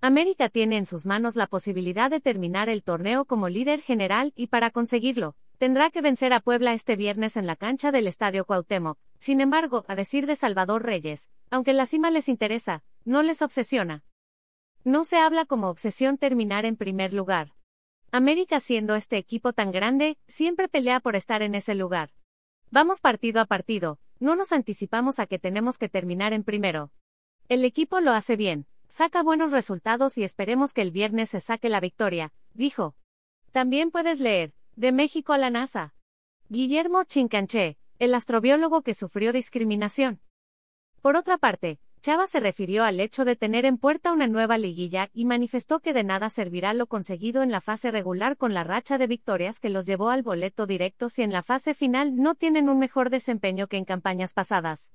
América tiene en sus manos la posibilidad de terminar el torneo como líder general y para conseguirlo, tendrá que vencer a Puebla este viernes en la cancha del Estadio Cuauhtémoc. Sin embargo, a decir de Salvador Reyes, aunque la cima les interesa, no les obsesiona. No se habla como obsesión terminar en primer lugar. América siendo este equipo tan grande, siempre pelea por estar en ese lugar. Vamos partido a partido, no nos anticipamos a que tenemos que terminar en primero. El equipo lo hace bien, saca buenos resultados y esperemos que el viernes se saque la victoria, dijo. También puedes leer, de México a la NASA. Guillermo Chincanché, el astrobiólogo que sufrió discriminación. Por otra parte, Chava se refirió al hecho de tener en puerta una nueva liguilla y manifestó que de nada servirá lo conseguido en la fase regular con la racha de victorias que los llevó al boleto directo si en la fase final no tienen un mejor desempeño que en campañas pasadas.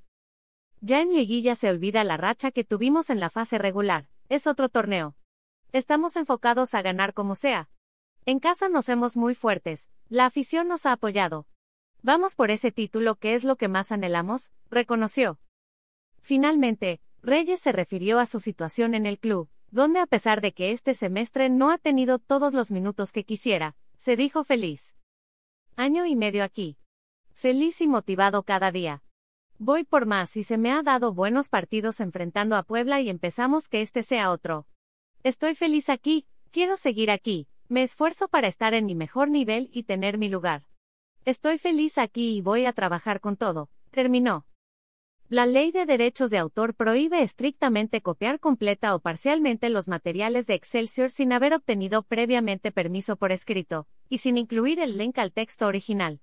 Ya en liguilla se olvida la racha que tuvimos en la fase regular, es otro torneo. Estamos enfocados a ganar como sea. En casa nos hemos muy fuertes, la afición nos ha apoyado. Vamos por ese título que es lo que más anhelamos, reconoció. Finalmente, Reyes se refirió a su situación en el club, donde a pesar de que este semestre no ha tenido todos los minutos que quisiera, se dijo feliz. Año y medio aquí. Feliz y motivado cada día. Voy por más y se me ha dado buenos partidos enfrentando a Puebla y empezamos que este sea otro. Estoy feliz aquí, quiero seguir aquí, me esfuerzo para estar en mi mejor nivel y tener mi lugar. Estoy feliz aquí y voy a trabajar con todo, terminó. La ley de derechos de autor prohíbe estrictamente copiar completa o parcialmente los materiales de Excelsior sin haber obtenido previamente permiso por escrito, y sin incluir el link al texto original.